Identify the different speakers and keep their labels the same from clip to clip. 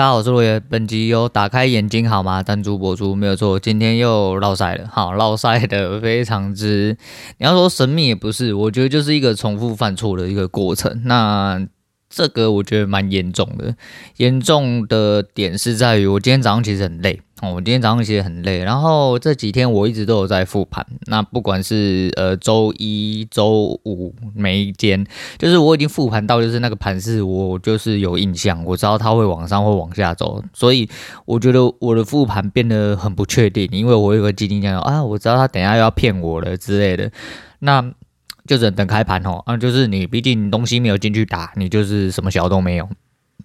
Speaker 1: 大家好，我是罗爷。本集由打开眼睛好吗？单珠播主没有错。今天又绕塞了，好，绕塞的非常之，你要说神秘也不是，我觉得就是一个重复犯错的一个过程。那。这个我觉得蛮严重的，严重的点是在于我今天早上其实很累哦，我今天早上其实很累，然后这几天我一直都有在复盘，那不管是呃周一、周五每一天，就是我已经复盘到就是那个盘势我就是有印象，我知道它会往上或往下走，所以我觉得我的复盘变得很不确定，因为我有个基金讲啊，我知道他等下又要骗我了之类的，那。就只能等开盘哦，啊，就是你毕竟东西没有进去打，你就是什么小都没有。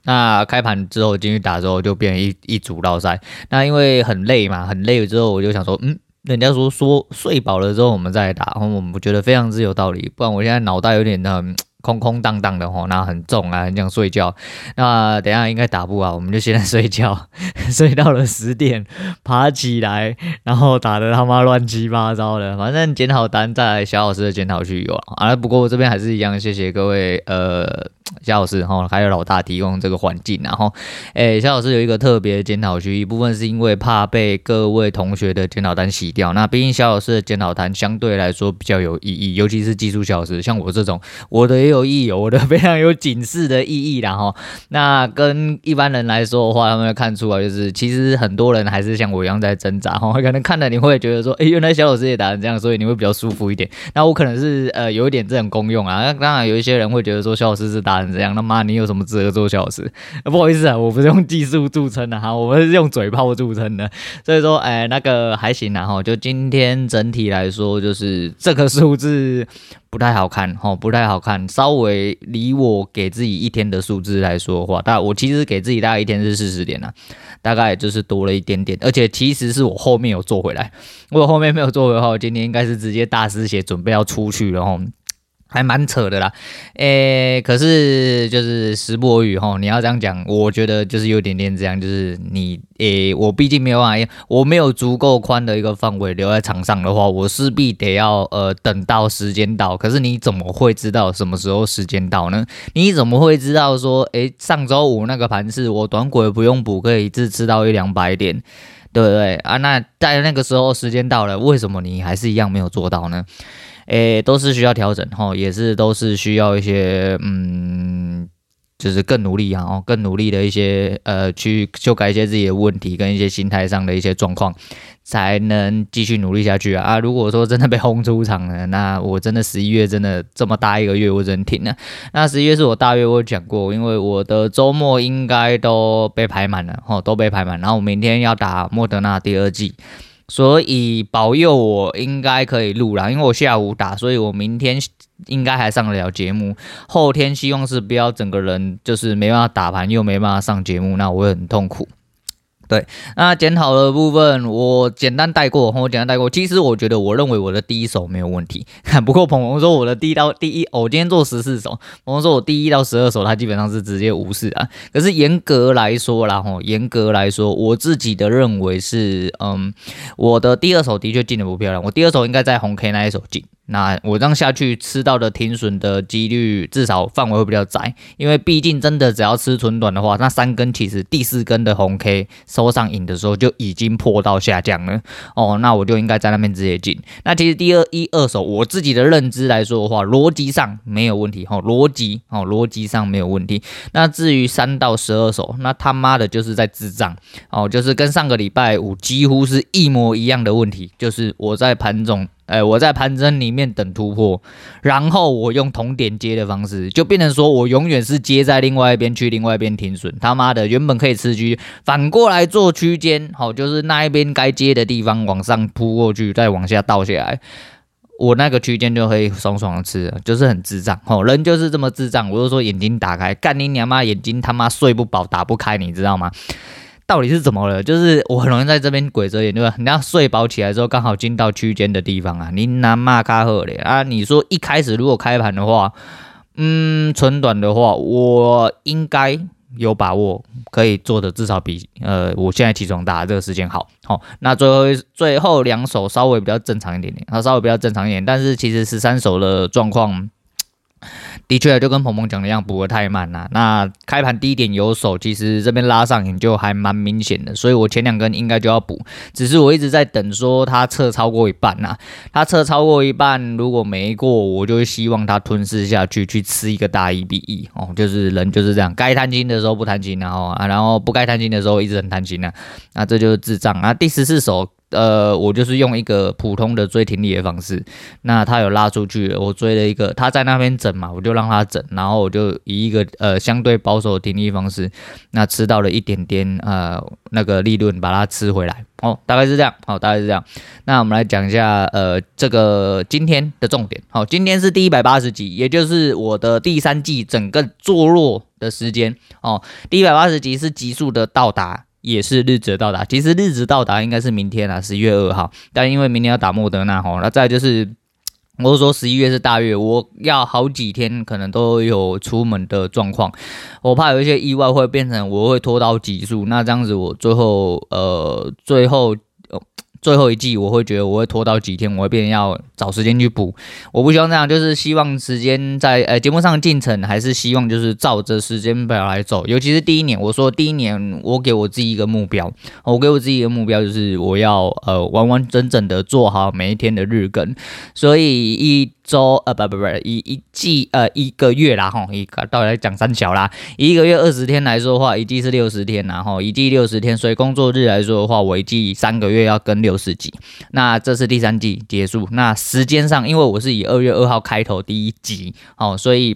Speaker 1: 那开盘之后进去打之后，就变一一组落赛。那因为很累嘛，很累了之后，我就想说，嗯，人家说说睡饱了之后我们再来打，然后我们觉得非常之有道理。不然我现在脑袋有点那空空荡荡的吼，那很重啊，很想睡觉。那等下应该打不完，我们就现在睡觉，睡到了十点，爬起来，然后打的他妈乱七八糟的。反正检讨单再来小老师的检讨区有啊。不过我这边还是一样，谢谢各位呃。肖老师哈，还有老大提供这个环境，然后，诶，肖老师有一个特别的检讨区，一部分是因为怕被各位同学的检讨单洗掉。那毕竟肖老师的检讨单相对来说比较有意义，尤其是技术小时，像我这种，我的也有意义，我的非常有警示的意义然后，那跟一般人来说的话，他们会看出来，就是其实很多人还是像我一样在挣扎哈，可能看了你会觉得说，诶，原来肖老师也打成这样，所以你会比较舒服一点。那我可能是呃有一点这种功用啊。那当然有一些人会觉得说，肖老师是打成。这样，他妈，你有什么资格做小时？不好意思啊，我不是用技术著称的哈，我们是用嘴炮著称的。所以说，哎，那个还行啊哈。就今天整体来说，就是这个数字不太好看哈，不太好看。稍微离我给自己一天的数字来说的话，大概我其实给自己大概一天是四十点啊，大概就是多了一点点。而且其实是我后面有做回来，如果后面没有做回来，我今天应该是直接大失血，准备要出去了哈。还蛮扯的啦，诶、可是就是时不我与吼，你要这样讲，我觉得就是有点点这样，就是你诶、我毕竟没有办法，我没有足够宽的一个范围留在场上的话，我势必得要呃等到时间到。可是你怎么会知道什么时候时间到呢？你怎么会知道说，诶、上周五那个盘势我短轨不用补，可以一次吃到一两百点，对不对啊？那在那个时候时间到了，为什么你还是一样没有做到呢？诶，都是需要调整哈，也是都是需要一些嗯，就是更努力啊，更努力的一些呃，去修改一些自己的问题跟一些心态上的一些状况，才能继续努力下去啊！啊，如果说真的被轰出场了，那我真的十一月真的这么大一个月，我真停了。那十一月是我大约，我讲过，因为我的周末应该都被排满了，哈，都被排满，然后我明天要打莫德纳第二剂。所以保佑我应该可以录啦，因为我下午打，所以我明天应该还上得了节目。后天希望是不要整个人就是没办法打盘，又没办法上节目，那我会很痛苦。对，那检讨的部分我简单带过，我简单带过。其实我觉得，我认为我的第一手没有问题。不过鹏鹏说我的第一到第一，我今天做十四手，鹏鹏说我第一到十二手，他基本上是直接无视啊。可是严格来说啦，吼，严格来说，我自己的认为是，嗯，我的第二手的确进的不漂亮，我第二手应该在红 K 那一手进。那我这样下去吃到的停损的几率至少范围会比较窄，因为毕竟真的只要吃纯短的话，那三根其实第四根的红 K 收上影的时候就已经破到下降了哦，那我就应该在那边直接进。那其实第二一二手我自己的认知来说的话，逻辑上没有问题哈，逻辑哦逻辑上没有问题。那至于三到十二手，那他妈的就是在智障哦，就是跟上个礼拜五几乎是一模一样的问题，就是我在盘中。哎，我在盘整里面等突破，然后我用同点接的方式，就变成说我永远是接在另外一边去，另外一边停损。他妈的，原本可以吃区，反过来做区间，好，就是那一边该接的地方往上扑过去，再往下倒下来，我那个区间就可以爽爽的吃，就是很智障。好，人就是这么智障。我就说眼睛打开，干你娘妈，眼睛他妈睡不饱，打不开，你知道吗？到底是怎么了？就是我很容易在这边鬼遮眼，对吧？你要睡饱起来之后，刚好进到区间的地方啊，你拿骂卡赫嘞啊！你说一开始如果开盘的话，嗯，纯短的话，我应该有把握可以做的至少比呃我现在起床打这个时间好。好，那最后最后两手稍微比较正常一点点，它稍微比较正常一点，但是其实十三手的状况。的确，就跟鹏鹏讲的一样，补的太慢了。那开盘低点有手，其实这边拉上影就还蛮明显的，所以我前两根应该就要补。只是我一直在等，说它测超过一半呐，它测超过一半，如果没过，我就希望它吞噬下去，去吃一个大一比一哦。就是人就是这样，该贪心的时候不贪心，然后啊，然后不该贪心的时候一直很贪心呢，那这就是智障。那第十四手。呃，我就是用一个普通的追停利的方式，那他有拉出去，我追了一个，他在那边整嘛，我就让他整，然后我就以一个呃相对保守的停利方式，那吃到了一点点呃那个利润，把它吃回来，哦，大概是这样，好，大概是这样。那我们来讲一下呃这个今天的重点，好，今天是第一百八十集，也就是我的第三季整个坐落的时间，哦，第一百八十集是急速的到达。也是日值到达，其实日值到达应该是明天啊，十一月二号。但因为明天要打莫德纳哈，那再就是，我是说十一月是大月，我要好几天可能都有出门的状况，我怕有一些意外会变成我会拖到极速，那这样子我最后呃最后。最后一季我会觉得我会拖到几天，我会变要找时间去补。我不希望这样，就是希望时间在呃节目上进程，还是希望就是照着时间表来走。尤其是第一年，我说第一年我给我自己一个目标，我给我自己一个目标就是我要呃完完整整的做好每一天的日更，所以一。周呃不不不一一季呃一个月啦吼，一个到来讲三小啦，一个月二十天来说的话，一季是六十天然后一季六十天，所以工作日来说的话，我一季三个月要更六十集，那这是第三季结束，那时间上因为我是以二月二号开头第一集哦，所以。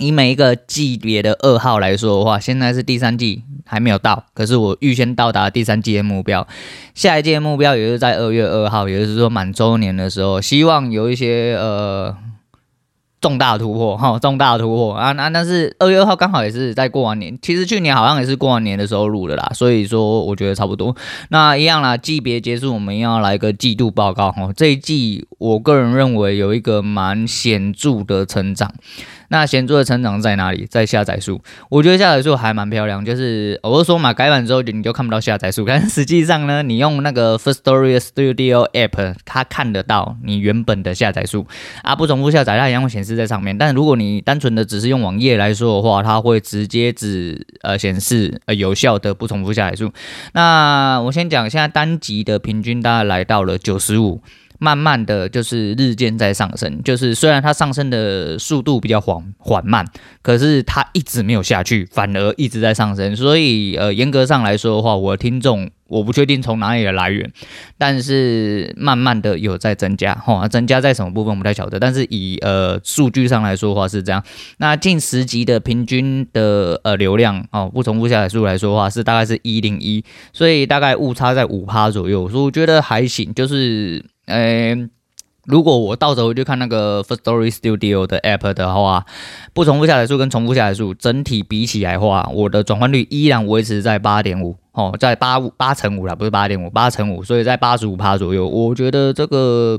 Speaker 1: 以每一个季别的二号来说的话，现在是第三季还没有到，可是我预先到达第三季的目标，下一季的目标也是在二月二号，也就是说满周年的时候，希望有一些呃重大突破哈，重大突破。啊，那但是二月二号刚好也是在过完年，其实去年好像也是过完年的时候录的啦，所以说我觉得差不多，那一样啦，季别结束，我们要来个季度报告哈，这一季我个人认为有一个蛮显著的成长。那显著的成长在哪里？在下载数，我觉得下载数还蛮漂亮。就是我是说嘛，改版之后你就看不到下载数，但实际上呢，你用那个 First Story Studio App，它看得到你原本的下载数啊，不重复下载它一样会显示在上面。但如果你单纯的只是用网页来说的话，它会直接只呃显示呃有效的不重复下载数。那我先讲，现在单集的平均大概来到了九十五。慢慢的就是日渐在上升，就是虽然它上升的速度比较缓缓慢，可是它一直没有下去，反而一直在上升。所以呃，严格上来说的话，我的听众我不确定从哪里的来源，但是慢慢的有在增加，哈，增加在什么部分不太晓得，但是以呃数据上来说的话是这样。那近十集的平均的呃流量哦，不重复下载数来说的话是大概是一零一，所以大概误差在五趴左右，所以我觉得还行，就是。诶、如果我到时候就看那个 First Story Studio 的 App 的话，不重复下载数跟重复下载数整体比起来话，我的转换率依然维持在八点五。哦，在八五八乘五啦，不是八点五，八乘五，所以在八十五趴左右。我觉得这个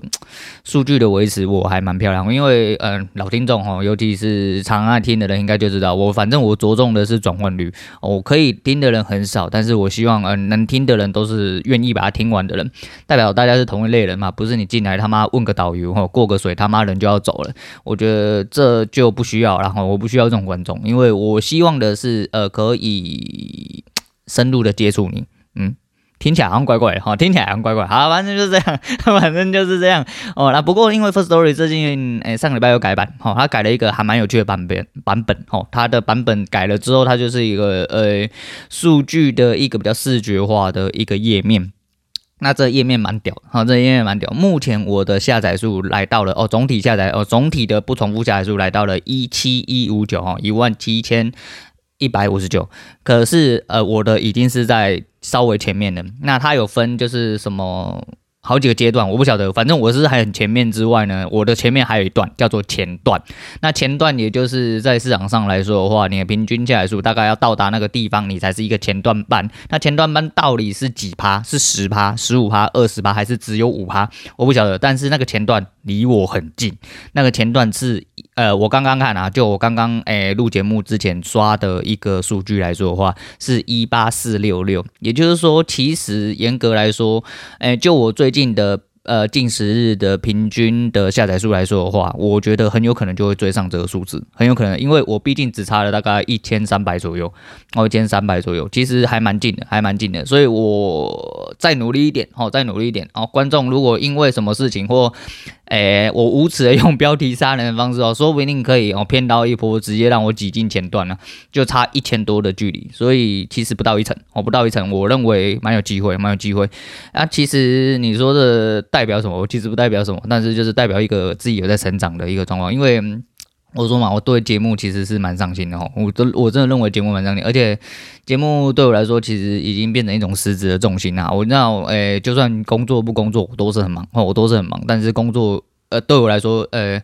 Speaker 1: 数据的维持我还蛮漂亮，因为嗯、呃，老听众哈，尤其是常爱听的人应该就知道，我反正我着重的是转换率。我可以听的人很少，但是我希望嗯、呃，能听的人都是愿意把它听完的人，代表大家是同一类人嘛，不是你进来他妈问个导游哈，过个水他妈人就要走了。我觉得这就不需要，然后我不需要这种观众，因为我希望的是呃可以。深入的接触你，嗯，听起来好像怪怪的哈，听起来好像怪怪，好，反正就是这样，反正就是这样哦。那不过因为 First Story 最近诶、欸、上礼拜有改版，哈，它改了一个还蛮有趣的版本版本，哈，它的版本改了之后，它就是一个呃数据的一个比较视觉化的一个页面。那这页面蛮屌，哈，这页面蛮屌。目前我的下载数来到了哦，总体下载哦，总体的不重复下载数来到了一七一五九哈，一万七千。一百五十九，可是呃，我的已经是在稍微前面的。那它有分就是什么？好几个阶段，我不晓得，反正我是还很前面之外呢，我的前面还有一段叫做前段。那前段也就是在市场上来说的话，你的平均下载数大概要到达那个地方，你才是一个前段班。那前段班到底是几趴？是十趴、十五趴、二十趴，还是只有五趴？我不晓得。但是那个前段离我很近，那个前段是呃，我刚刚看啊，就我刚刚诶录节目之前刷的一个数据来说的话，是一八四六六。也就是说，其实严格来说，诶，就我最近的呃近十日的平均的下载数来说的话，我觉得很有可能就会追上这个数字，很有可能，因为我毕竟只差了大概一千三百左右，哦，一千三百左右，其实还蛮近的，还蛮近的，所以我再努力一点，哦，再努力一点，哦，观众如果因为什么事情或诶，我无耻的用标题杀人的方式哦，说不定可以哦骗到一波，直接让我挤进前段了，就差一千多的距离，所以其实不到一层，哦，不到一层，我认为蛮有机会，蛮有机会。啊，其实你说的代表什么？我其实不代表什么，但是就是代表一个自己有在成长的一个状况，因为。我说嘛，我对节目其实是蛮上心的哈，我都我真的认为节目蛮上心，而且节目对我来说其实已经变成一种实质的重心啦。我知道，诶、就算工作不工作，我都是很忙，我都是很忙，但是工作，呃，对我来说，呃。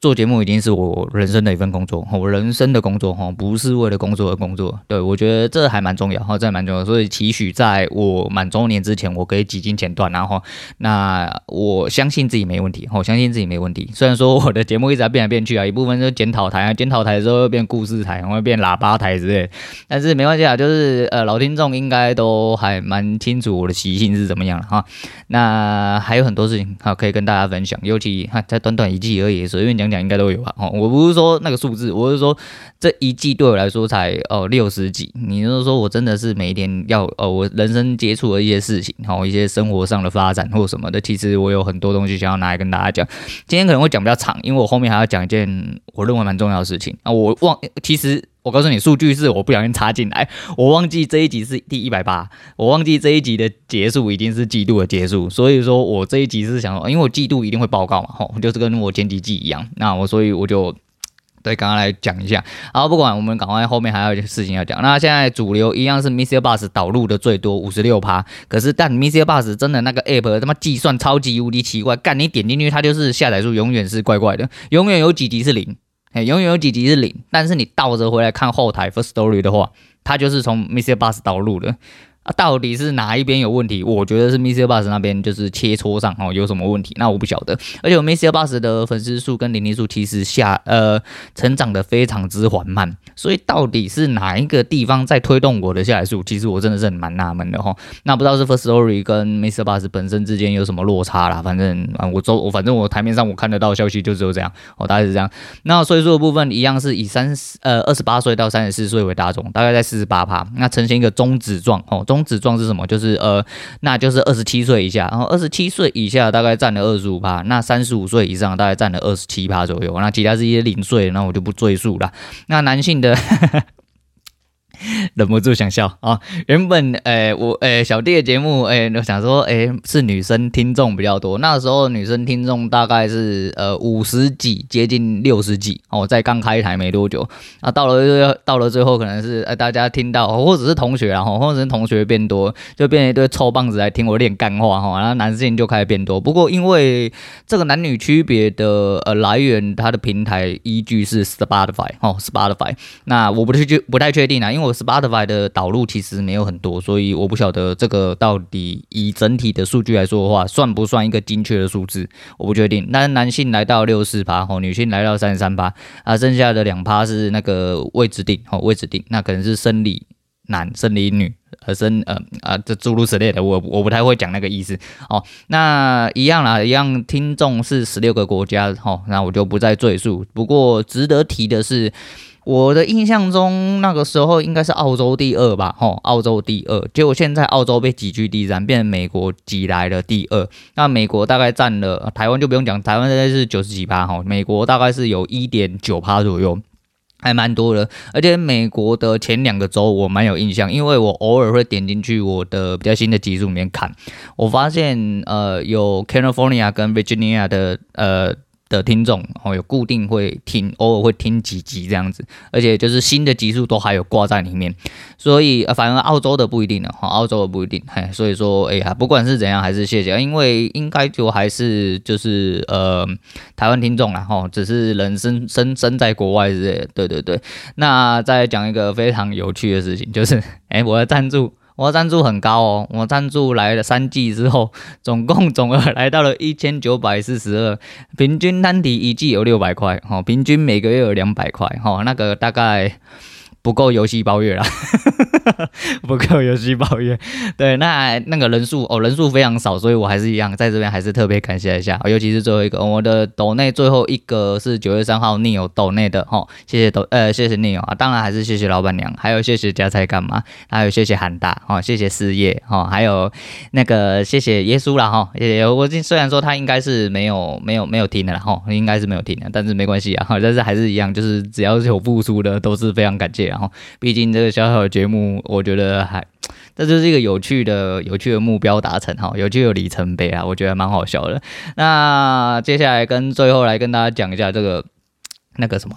Speaker 1: 做节目已经是我人生的一份工作，我人生的工作哈，不是为了工作而工作。对，我觉得这还蛮重要哈，这还蛮重要。所以期许在我满周年之前，我可以几经前段，然后那我相信自己没问题，我相信自己没问题。虽然说我的节目一直在变来变去啊，一部分是检讨台啊，检讨台之后又变故事台，会变喇叭台之类，但是没关系啊，就是呃老听众应该都还蛮清楚我的习性是怎么样了哈。那还有很多事情哈可以跟大家分享，尤其哈在短短一季而已，随便讲。讲应该都有吧，哦，我不是说那个数字，我是说这一季对我来说才哦六十几。你就是说我真的是每一天要哦，我人生接触的一些事情，哦一些生活上的发展或什么的，其实我有很多东西想要拿来跟大家讲。今天可能会讲比较长，因为我后面还要讲一件我认为蛮重要的事情啊。我忘，其实我告诉你，数据是我不小心插进来，我忘记这一集是第一百八，我忘记这一集的结束已经是季度的结束，所以说我这一集是想说，因为我季度一定会报告嘛，吼，就是跟我前几季一样，那我所以我就对刚刚来讲一下，然后不管我们赶快后面还有一些事情要讲，那现在主流一样是 Mister Bus 导入的最多五十六趴，可是但 Mister Bus 真的那个 App 他妈计算超级无敌奇怪，干你点进去它就是下载数永远是怪怪的，永远有几集是零。哎，永远有几集是零，但是你倒着回来看后台 first story 的话，它就是从 Mr. Bus 导入的。啊，到底是哪一边有问题？我觉得是 MixerBox 那边就是切磋上哦有什么问题，那我不晓得。而且我 MixerBox 的粉丝数跟零零数其实下呃成长的非常之缓慢，所以到底是哪一个地方在推动我的下载数？其实我真的是很蛮纳闷的哈。那不知道是 First Story 跟 MixerBox 本身之间有什么落差啦？反正啊，我周我反正我台面上我看得到消息就只有这样哦，大概是这样。那岁数的部分一样是以三十呃二十八岁到三十四岁为大众，大概在四十八趴，那呈现一个中指状哦。中指状是什么？就是呃，那就是二十七岁以下，然后二十七岁以下大概占了二十五趴，那三十五岁以上大概占了二十七趴左右，那其他是一些零碎，那我就不赘述了。那男性的。忍不住想笑啊！原本诶、我诶、小弟的节目诶、我想说诶、是女生听众比较多。那时候女生听众大概是呃五十几，接近六十几哦，在刚开台没多久。啊，到了到了最后，可能是呃大家听到，或者是同学然后或者是同学变多，就变一堆臭棒子来听我练干话哈。然后男性就开始变多。不过因为这个男女区别的呃来源，它的平台依据是 Spotify 哦，Spotify。那我不是就不太确定啊，因为我。Spotify 的导入其实没有很多，所以我不晓得这个到底以整体的数据来说的话，算不算一个精确的数字，我不确定。那男性来到六四趴，吼，女性来到三十三趴，啊，剩下的两趴是那个未指定，吼，未指定，那可能是生理男、生理女，呃，生呃啊，这诸如此类的，我我不太会讲那个意思，哦，那一样啦，一样，听众是十六个国家，吼，那我就不再赘述。不过值得提的是。我的印象中，那个时候应该是澳洲第二吧，吼，澳洲第二。结果现在澳洲被挤居第三，变成美国挤来了第二。那美国大概占了，台湾就不用讲，台湾现在是九十几趴，哈，美国大概是有一点九趴左右，还蛮多的。而且美国的前两个州我蛮有印象，因为我偶尔会点进去我的比较新的集数里面看，我发现呃有 California 跟 Virginia 的呃。的听众哦，有固定会听，偶尔会听几集这样子，而且就是新的集数都还有挂在里面，所以呃，反而澳洲的不一定了哈，澳洲的不一定，嘿，所以说哎呀，不管是怎样，还是谢谢，因为应该就还是就是呃，台湾听众啦哈，只是人生生生在国外之类，对对对。那再讲一个非常有趣的事情，就是哎，我的赞助。我赞助很高哦，我赞助来了三季之后，总共总额来到了一千九百四十二，平均单体一季有六百块，哈，平均每个月有两百块，哈，那个大概不够游戏包月啦，不够游戏包月。对，那那个人数哦，人数非常少，所以我还是一样在这边还是特别感谢一下，尤其是最后一个，我的抖内最后一个是九月三号 Neo 抖内的哈，谢谢抖呃谢谢 Neo 啊，当然还是谢谢老板娘，还有谢谢家财干嘛，还有谢谢韩大哈，谢谢事业哈，还有那个谢谢耶稣啦哈，也我虽然说他应该是没有没有没有听的啦哈，应该是没有听的，但是没关系啊，但是还是一样，就是只要是有付出的都是非常感谢。然后，毕竟这个小小的节目，我觉得还，这就是一个有趣的、有趣的目标达成哈，有趣的里程碑啊，我觉得蛮好笑的。那接下来跟最后来跟大家讲一下这个那个什么，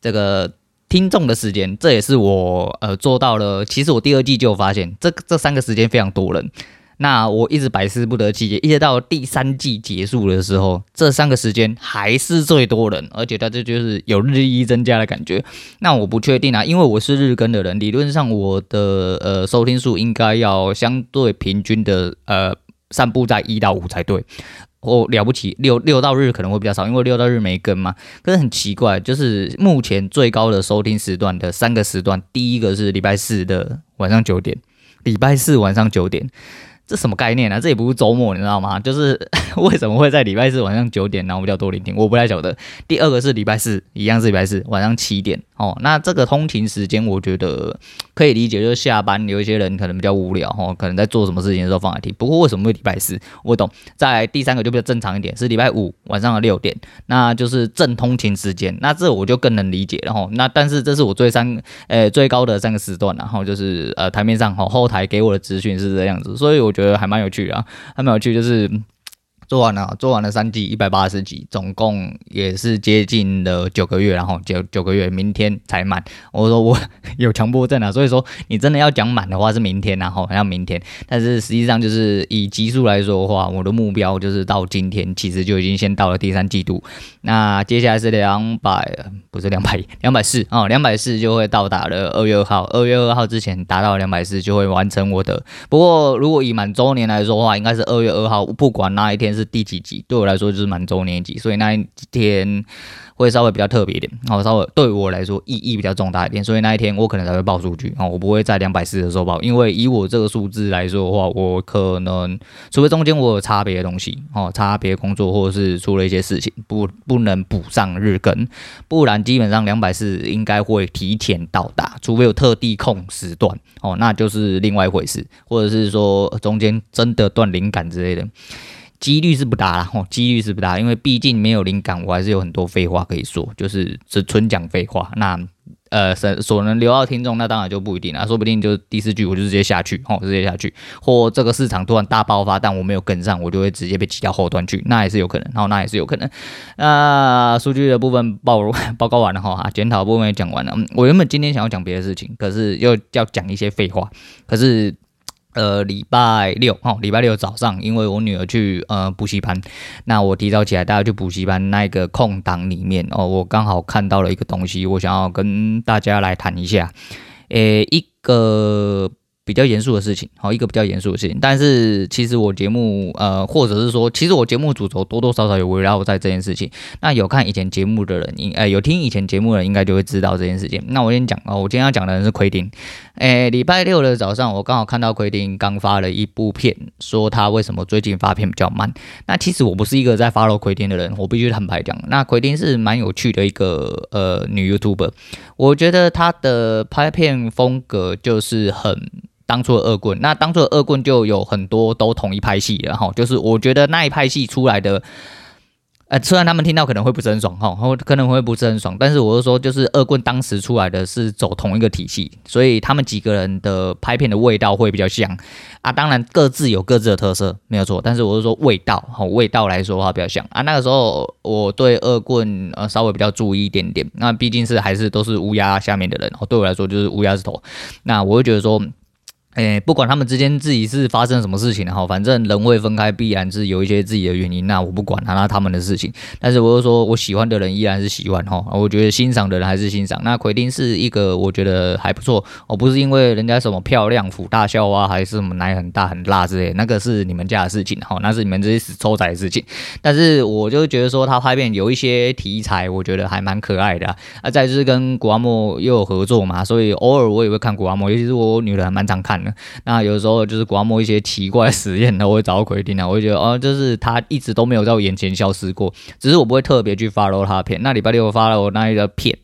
Speaker 1: 这个听众的时间，这也是我呃做到了。其实我第二季就有发现，这这三个时间非常多人。那我一直百思不得其解，一直到第三季结束的时候，这三个时间还是最多人，而且它这就是有日益增加的感觉。那我不确定啊，因为我是日更的人，理论上我的呃收听数应该要相对平均的呃散布在一到五才对。我了不起，六六到日可能会比较少，因为六到日没更嘛。可是很奇怪，就是目前最高的收听时段的三个时段，第一个是礼拜四的晚上九点，礼拜四晚上九点。这什么概念呢、这也不是周末，你知道吗？就是 为什么会在礼拜四晚上九点，然后比较多聆听，我不太晓得。第二个是礼拜四，一样是礼拜四晚上七点哦。那这个通勤时间，我觉得可以理解，就是下班有一些人可能比较无聊哦，可能在做什么事情的时候放来听。不过为什么会礼拜四？我懂。在第三个就比较正常一点，是礼拜五晚上的六点，那就是正通勤时间。那这我就更能理解了哈。那但是这是我最三呃最高的三个时段，然后就是呃台面上哈后台给我的资讯是这样子，所以我觉得。觉得还蛮有趣啊，还蛮有趣，就是。做完了，做完了三季一百八十集，总共也是接近了九个月，然后九九个月，明天才满。我说我 有强迫症啊，所以说你真的要讲满的话是明天，然后好像明天。但是实际上就是以集数来说的话，我的目标就是到今天，其实就已经先到了第三季度。那接下来是两百，不是两百一，两百四啊，两百四就会到达了二月二号。二月二号之前达到两百四就会完成我的。不过如果以满周年来说的话，应该是二月二号，不管哪一天是。第几集对我来说就是满周年集，所以那一天会稍微比较特别一点，然后稍微对我来说意义比较重大一点，所以那一天我可能才会报数据，哦，我不会在两百四的时候报，因为以我这个数字来说的话，我可能除非中间我有差别的东西，哦，差别工作或者是出了一些事情，不不能补上日更，不然基本上两百四应该会提前到达，除非有特地空时段，哦，那就是另外一回事，或者是说中间真的断灵感之类的。几率是不大啦，吼，几率是不大，因为毕竟没有灵感，我还是有很多废话可以说，就是只纯讲废话。那呃，所所能留到听众，那当然就不一定了，说不定就第四句我就直接下去，吼，直接下去，或这个市场突然大爆发，但我没有跟上，我就会直接被挤到后端去，那也是有可能，然后那也是有可能。那数据的部分报 报告完了哈，检讨部分也讲完了。我原本今天想要讲别的事情，可是又要讲一些废话，可是。呃，礼拜六哦，礼拜六早上，因为我女儿去呃补习班，那我提早起来大家去补习班那个空档里面哦，我刚好看到了一个东西，我想要跟大家来谈一下，诶，一个。比较严肃的事情，好，一个比较严肃的事情，但是其实我节目，呃，或者是说，其实我节目主轴多多少少有围绕在这件事情。那有看以前节目的人，应，呃，有听以前节目的人，应该就会知道这件事情。那我先讲哦，我今天要讲的人是奎丁。诶，礼拜六的早上，我刚好看到奎丁刚发了一部片，说他为什么最近发片比较慢。那其实我不是一个在 follow 奎丁的人，我必须坦白讲。那奎丁是蛮有趣的一个呃女 YouTuber，我觉得她的拍片风格就是很。当初的恶棍，那当初的恶棍就有很多都同一派系了哈，就是我觉得那一派系出来的，呃，虽然他们听到可能会不是很爽哈，可能会不是很爽，但是我是说，就是恶棍当时出来的是走同一个体系，所以他们几个人的拍片的味道会比较像。啊，当然各自有各自的特色，没有错，但是我是说味道哈，味道来说的话比较像。啊，那个时候我对恶棍呃稍微比较注意一点点，那毕竟是还是都是乌鸦下面的人，哦对我来说就是乌鸦之头，那我会觉得说。诶，不管他们之间自己是发生什么事情哈，反正人会分开，必然是有一些自己的原因。那我不管他，那他们的事情。但是我就说我喜欢的人依然是喜欢哈，我觉得欣赏的人还是欣赏。那奎丁是一个我觉得还不错，我不是因为人家什么漂亮、辅大笑啊，还是什么奶很大很辣之类，那个是你们家的事情哈，那是你们这些死臭仔的事情。但是我就觉得说他拍片有一些题材，我觉得还蛮可爱的啊。再就是跟古阿莫又有合作嘛，所以偶尔我也会看古阿莫，尤其是我女人还蛮常看。那有时候就是观摩一些奇怪实验，我会找到奎丁啊，我会觉得哦，就是他一直都没有在我眼前消失过，只是我不会特别去 follow 他的片。那礼拜六我发了我那一个片，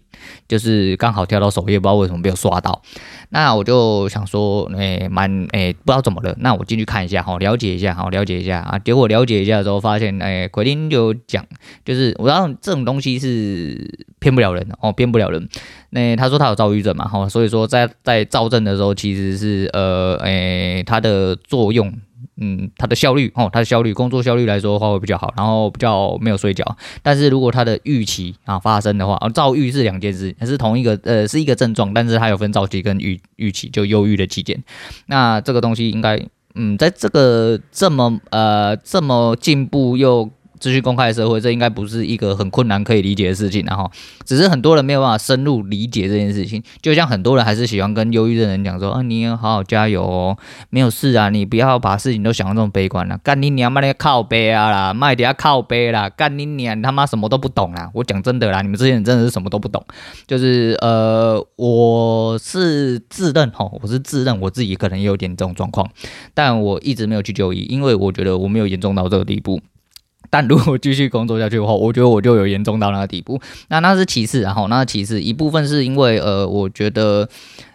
Speaker 1: 就是刚好跳到首页，不知道为什么没有刷到。那我就想说，诶、蛮诶、不知道怎么了。那我进去看一下，好，了解一下，好，了解一下啊。结果了解一下的时候，发现，诶、奎丁就讲，就是我知道这种东西是骗不了人的哦，骗不了人。那他说他有躁郁症嘛，哈，所以说在在躁症的时候，其实是呃，诶、欸，它的作用。嗯，他的效率哦，他的效率，工作效率来说的话会比较好，然后比较没有睡觉。但是如果他的预期啊发生的话，啊，躁郁是两件事，还是同一个呃是一个症状，但是它有分躁期跟预预期，就忧郁的期间。那这个东西应该嗯，在这个这么呃这么进步又。资讯公开的社会，这应该不是一个很困难可以理解的事情，然后只是很多人没有办法深入理解这件事情。就像很多人还是喜欢跟忧郁症的人讲说：“啊，你要好好加油哦，没有事啊，你不要把事情都想得这么悲观了。”干你娘妈的靠背啊啦，卖点要靠背啦，干你娘他妈什么都不懂啦！我讲真的啦，你们这些人真的是什么都不懂。就是呃，我是自认哈，我是自认我自己可能有点这种状况，但我一直没有去就医，因为我觉得我没有严重到这个地步。但如果继续工作下去的话，我觉得我就有严重到那个地步。那那是其次，然后那其次一部分是因为呃，我觉得，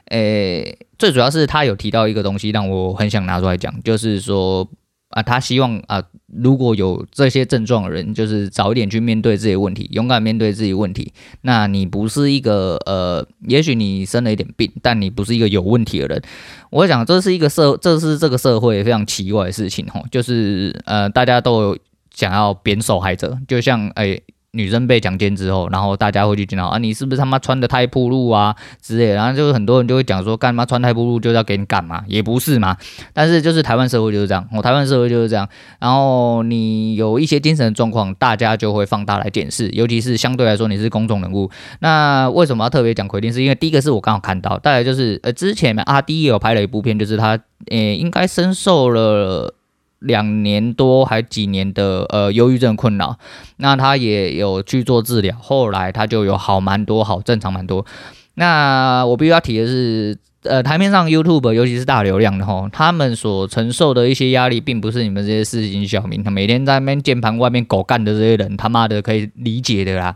Speaker 1: 诶、最主要是他有提到一个东西让我很想拿出来讲，就是说啊，他希望啊，如果有这些症状的人，就是早一点去面对自己的问题，勇敢面对自己的问题。那你不是一个呃，也许你生了一点病，但你不是一个有问题的人。我想这是一个社，这是这个社会非常奇怪的事情吼，就是呃，大家都有。想要贬受害者，就像诶、女生被强奸之后，然后大家会去检讨啊，你是不是他妈穿的太暴露啊之类的，然后就是很多人就会讲说，干嘛穿太暴露就要给你干嘛，也不是嘛。但是就是台湾社会就是这样，我、台湾社会就是这样。然后你有一些精神状况，大家就会放大来检视，尤其是相对来说你是公众人物。那为什么要特别讲奎定？是因为第一个是我刚好看到，再来就是呃之前阿滴也有拍了一部片，就是他诶、应该深受了。两年多还几年的呃忧郁症困扰，那他也有去做治疗，后来他就有好蛮多，好正常蛮多。那我必须要提的是，呃，台面上 YouTube 尤其是大流量的吼，他们所承受的一些压力，并不是你们这些市井小民，他每天在那边键盘外面狗干的这些人他妈的可以理解的啦。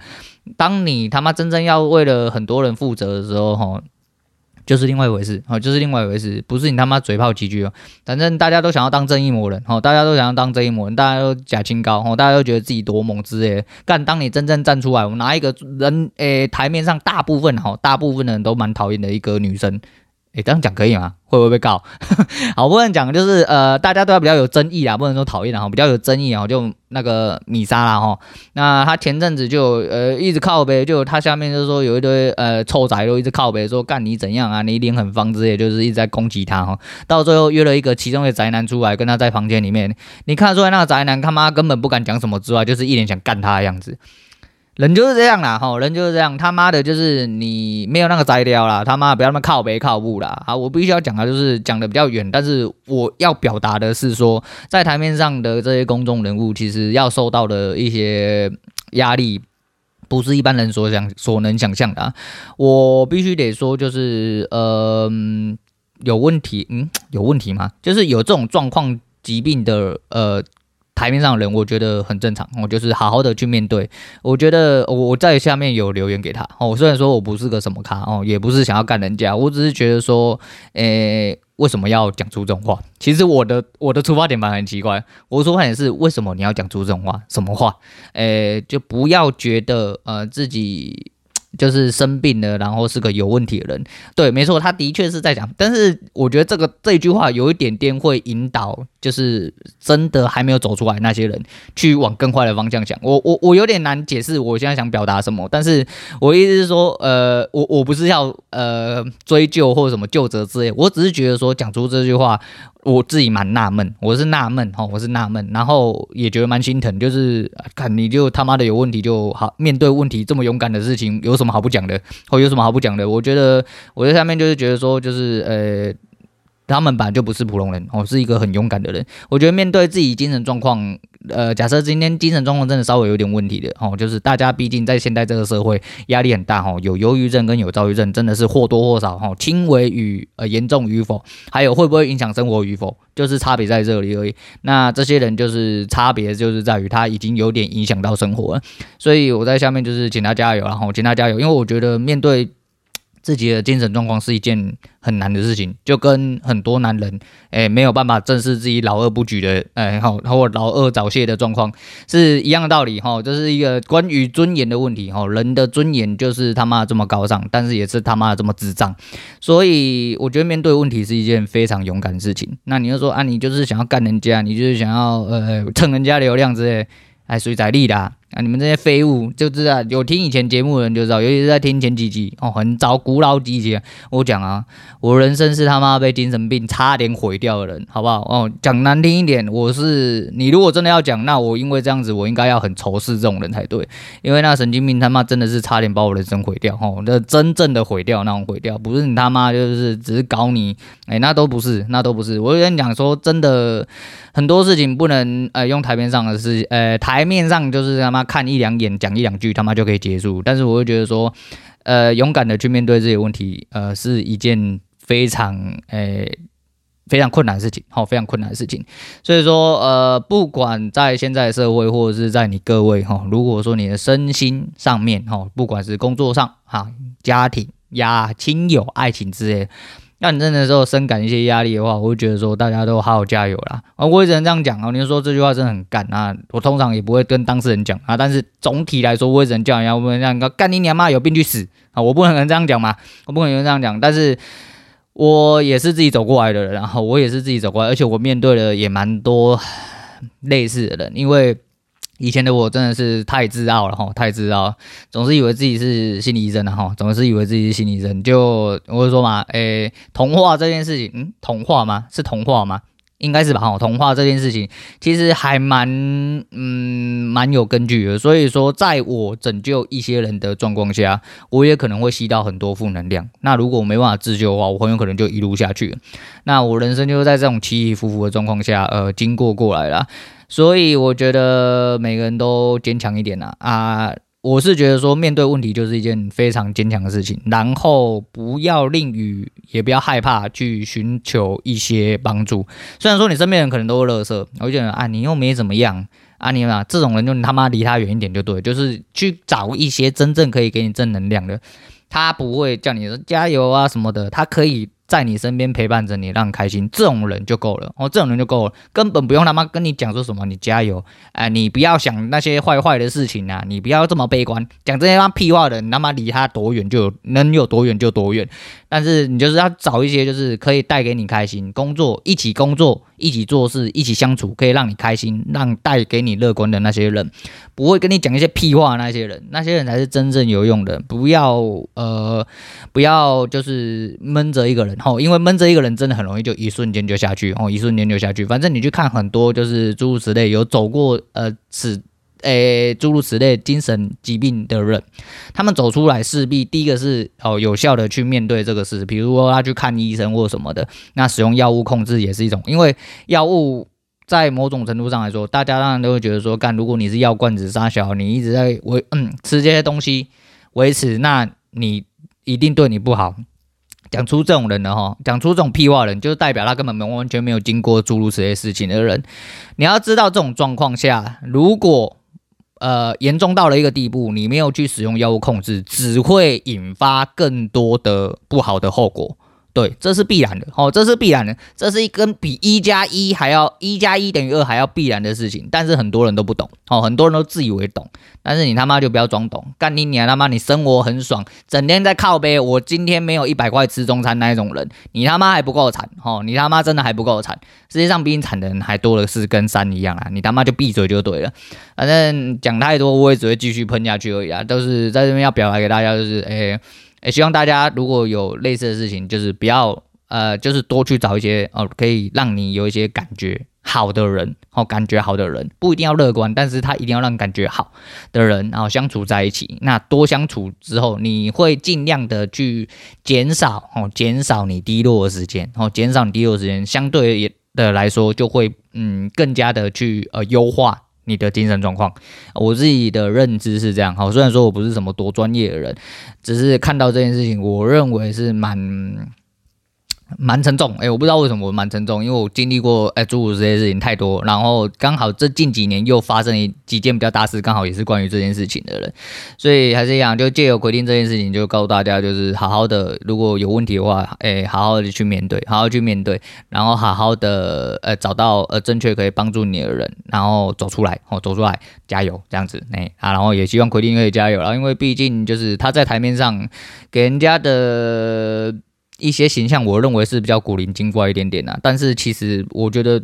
Speaker 1: 当你他妈真正要为了很多人负责的时候，吼。就是另外一回事，哦，就是另外一回事，不是你他妈嘴炮几句哦，反正大家都想要当正义魔人，哦，大家都想要当正义魔人，大家都假清高，哦，大家都觉得自己多猛之类的，但，当你真正站出来，我拿一个人，诶、台面上大部分，哈，大部分的人都蛮讨厌的一个女生。诶，这样讲可以吗？会不会被告？好，不能讲，就是呃，大家都要比较有争议啊，不能说讨厌啊，比较有争议啊，就那个米莎啦哈。那他前阵子就呃一直靠北，就他下面就是说有一堆呃臭仔都一直靠北，说干你怎样啊，你脸很方之类，就是一直在攻击他哈。到最后约了一个其中一个宅男出来跟他在房间里面，你看出来那个宅男他妈根本不敢讲什么之外，就是一脸想干他的样子。人就是这样啦，吼，人就是这样，他妈的，就是你没有那个摘掉啦，他妈不要那么靠北靠步啦。好，我必须要讲的，就是讲的比较远，但是我要表达的是说，在台面上的这些公众人物，其实要受到的一些压力，不是一般人所想所能想象的啊。我必须得说，就是呃，有问题，嗯，有问题吗？就是有这种状况、疾病的，呃。台面上的人，我觉得很正常，我就是好好的去面对。我觉得我在下面有留言给他哦，虽然说我不是个什么咖哦，也不是想要干人家，我只是觉得说，诶，为什么要讲出这种话？其实我的我的出发点蛮很奇怪，我说话也是为什么你要讲出这种话？什么话？诶，就不要觉得呃自己。就是生病了，然后是个有问题的人。对，没错，他的确是在讲。但是我觉得这个这句话有一点点会引导就是真的还没有走出来那些人，去往更坏的方向想。我我我有点难解释我现在想表达什么，但是我意思是说，呃，我我不是要呃追究或者什么究责之类，我只是觉得说讲出这句话，我自己蛮纳闷，我是纳闷哈，我是纳闷，然后也觉得蛮心疼，就是看你就他妈的有问题就好，面对问题这么勇敢的事情，有什么好不讲的，或有什么好不讲的？我觉得我在下面就是觉得说，就是呃。他们本来就不是普通人哦，是一个很勇敢的人。我觉得面对自己精神状况，呃，假设今天精神状况真的稍微有点问题的哦，就是大家毕竟在现在这个社会压力很大哈，有忧郁症跟有躁郁症真的是或多或少哈，轻微与呃严重与否，还有会不会影响生活与否，就是差别在这里而已。那这些人就是差别就是在于他已经有点影响到生活了，所以我在下面就是请他加油，然后请他加油，因为我觉得面对。自己的精神状况是一件很难的事情，就跟很多男人，诶没有办法正视自己老二不举的，诶好，或老二早泄的状况是一样的道理，哈，这是一个关于尊严的问题，哈，人的尊严就是他妈这么高尚，但是也是他妈这么智障，所以我觉得面对问题是一件非常勇敢的事情。那你就说啊，你就是想要干人家，你就是想要呃蹭人家流量之类，哎，谁在力的啊？你们这些废物就知道，有听以前节目的人就知道，尤其是在听前几集哦，很早古老几集，我讲啊，我人生是他妈被精神病差点毁掉的人，好不好？哦，讲难听一点，我是你如果真的要讲，那我因为这样子，我应该要很仇视这种人才对，因为那神经病他妈真的是差点把我人生毁掉哦，那真正的毁掉那种毁掉，不是你他妈就是只是搞你，哎，那都不是，那都不是。我跟你讲说，真的很多事情不能呃用台面上的事，呃台面上就是他妈。看一两眼，讲一两句，他妈就可以结束。但是我会觉得说，呃，勇敢的去面对这些问题，呃，是一件非常，呃，非常困难的事情，好，非常困难的事情。所以说，呃，不管在现在社会，或者是在你各位，哈，如果说你的身心上面，哈，不管是工作上，哈，家庭呀、亲友、爱情之类。那你真的时候深感一些压力的话，我会觉得说大家都好好加油啦。啊，我也只能这样讲啊。你说这句话真的很干啊，我通常也不会跟当事人讲啊。但是总体来说，我也只能叫人家，我不能这样干你娘妈有病去死啊！我不可能这样讲嘛，我不可能这样讲。但是我也是自己走过来的人，然后我也是自己走过来，而且我面对的也蛮多类似的人，因为。以前的我真的是太自傲了哈，太自傲，总是以为自己是心理医生的哈，总是以为自己是心理医生。就我就说嘛，诶、童话这件事情，嗯，童话吗？是童话吗？应该是吧哈。童话这件事情其实还蛮，嗯，蛮有根据的。所以说，在我拯救一些人的状况下，我也可能会吸到很多负能量。那如果我没办法自救的话，我很有可能就一路下去。那我人生就是在这种起起伏伏的状况下，呃，经过过来了。所以我觉得每个人都坚强一点呐啊！我是觉得说面对问题就是一件非常坚强的事情，然后不要吝于，也不要害怕去寻求一些帮助。虽然说你身边人可能都是乐色，我觉得啊，你又没怎么样啊，你嘛这种人就你他妈离他远一点就对，就是去找一些真正可以给你正能量的，他不会叫你加油啊什么的，他可以。在你身边陪伴着你，让你开心，这种人就够了。哦，这种人就够了，根本不用他妈跟你讲说什么，你加油，哎、你不要想那些坏坏的事情啊，你不要这么悲观，讲这些妈屁话的，你他妈离他多远就有能有多远就多远，但是你就是要找一些就是可以带给你开心，工作一起工作。一起做事，一起相处，可以让你开心，让带给你乐观的那些人，不会跟你讲一些屁话的那些人，那些人才是真正有用的。不要呃，不要就是闷着一个人。吼，因为闷着一个人真的很容易就一瞬间就下去哦，一瞬间就下去。反正你去看很多就是诸如此类有走过呃此。诶，诸如此类精神疾病的人，他们走出来势必第一个是哦有效的去面对这个事，比如说他去看医生或什么的，那使用药物控制也是一种，因为药物在某种程度上来说，大家当然都会觉得说，干如果你是药罐子杀小，你一直在维嗯吃这些东西维持，那你一定对你不好。讲出这种人的哈，讲出这种屁话的人，就是代表他根本没完全没有经过诸如此类事情的人。你要知道，这种状况下，如果呃，严重到了一个地步，你没有去使用药物控制，只会引发更多的不好的后果。对，这是必然的，哦，这是必然的，这是一根比一加一还要一加一等于二还要必然的事情，但是很多人都不懂，哦，很多人都自以为懂，但是你他妈就不要装懂，干你娘他妈，你生活很爽，整天在靠背，我今天没有一百块吃中餐那一种人，你他妈还不够惨，哦，你他妈真的还不够惨，世界上比你惨的人还多的是，跟山一样啊，你他妈就闭嘴就对了，反正讲太多我也只会继续喷下去而已啊，都是在这边要表达给大家，就是诶。也希望大家如果有类似的事情，就是不要呃，就是多去找一些哦，可以让你有一些感觉好的人哦，感觉好的人不一定要乐观，但是他一定要让感觉好的人，然后相处在一起。那多相处之后，你会尽量的去减少哦，减少你低落的时间哦，减少你低落时间，相对的来说就会嗯，更加的去呃优化。你的精神状况，我自己的认知是这样。好，虽然说我不是什么多专业的人，只是看到这件事情，我认为是蛮。蛮沉重，哎、我不知道为什么我蛮沉重，因为我经历过哎诸如这些事情太多，然后刚好这近几年又发生一几件比较大事，刚好也是关于这件事情的人，所以还是一样，就借由规定这件事情，就告诉大家，就是好好的，如果有问题的话，哎、好好的去面对，好好去面对，然后好好的呃找到呃正确可以帮助你的人，然后走出来，哦，走出来，加油，这样子，哎、啊，然后也希望规定可以加油，然后因为毕竟就是他在台面上给人家的。一些形象，我认为是比较古灵精怪一点点啊，但是其实我觉得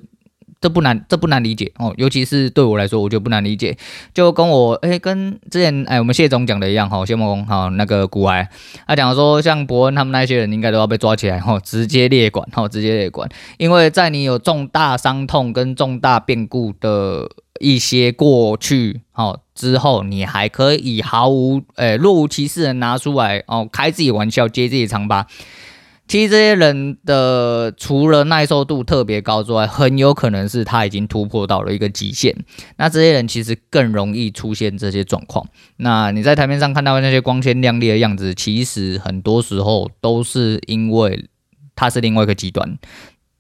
Speaker 1: 这不难，这不难理解哦，尤其是对我来说，我觉得不难理解。就跟我诶、跟之前哎，我们谢总讲的一样哈，谢孟恭哈那个股癌，他讲说像伯恩他们那些人应该都要被抓起来哈，直接列管哈，直接列管，因为在你有重大伤痛跟重大变故的一些过去哦之后，你还可以毫无诶、若无其事的拿出来哦，开自己玩笑，揭自己疮疤。其实这些人的除了耐受度特别高之外，很有可能是他已经突破到了一个极限。那这些人其实更容易出现这些状况。那你在台面上看到那些光鲜亮丽的样子，其实很多时候都是因为他是另外一个极端。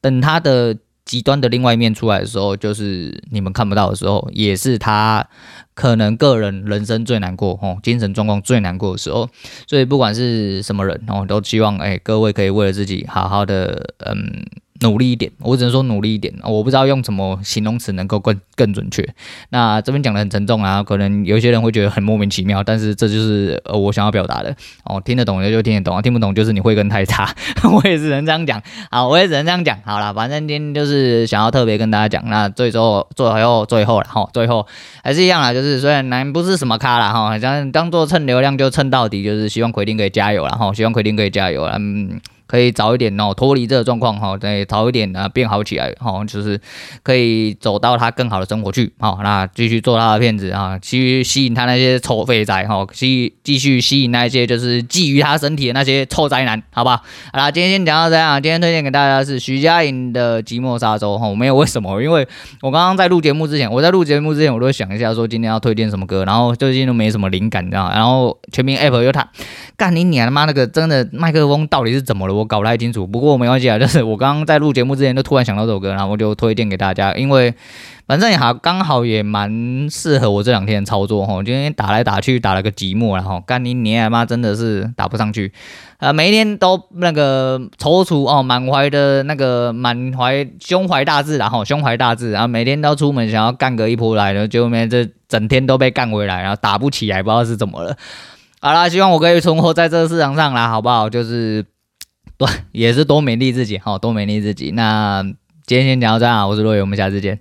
Speaker 1: 等他的。极端的另外一面出来的时候，就是你们看不到的时候，也是他可能个人人生最难过哦，精神状况最难过的时候。所以不管是什么人哦，都希望哎，各位可以为了自己好好的嗯。努力一点，我只能说努力一点。我不知道用什么形容词能够更更准确。那这边讲的很沉重啊，可能有些人会觉得很莫名其妙，但是这就是呃我想要表达的哦。听得懂的就听得懂啊，听不懂就是你会跟太差。我也只能这样讲，好，我也只能这样讲。好了，反正今天就是想要特别跟大家讲，那最后最后最后了哈，最后还是一样啦，就是虽然南不是什么咖啦哈，像当做蹭流量就蹭到底，就是希望奎丁可以加油了哈，希望奎丁可以加油啦，嗯。可以早一点哦，脱离这个状况哈，对，早一点啊，变好起来哈，就是可以走到他更好的生活去，好，那继续做他的骗子啊，继续吸引他那些臭肥宅哈，继继续吸引那些就是觊觎他身体的那些臭宅男，好吧？好啦，今天先讲到这样，今天推荐给大家是徐佳莹的《寂寞沙洲》哈，我没有为什么，因为我刚刚在录节目之前，我在录节目之前，我都会想一下说今天要推荐什么歌，然后最近都没什么灵感，你知道？然后全民 App 又他干你娘他妈那个真的麦克风到底是怎么了？我搞不太清楚，不过没关系啊，就是我刚刚在录节目之前，就突然想到这首歌，然后我就推荐给大家，因为反正也好，刚好也蛮适合我这两天的操作哈。今天打来打去打了个寂寞，然后干你娘妈真的是打不上去，啊，每一天都那个踌躇哦，满怀的那个满怀胸怀大志，然后胸怀大志，然后每天都出门想要干个一波来的，结果没这整天都被干回来，然后打不起来，不知道是怎么了。好啦，希望我可以存活在这个市场上啦，好不好？就是。对，也是多勉励自己，好，多勉励自己。那今天先聊到这样，我是洛伟，我们下次见。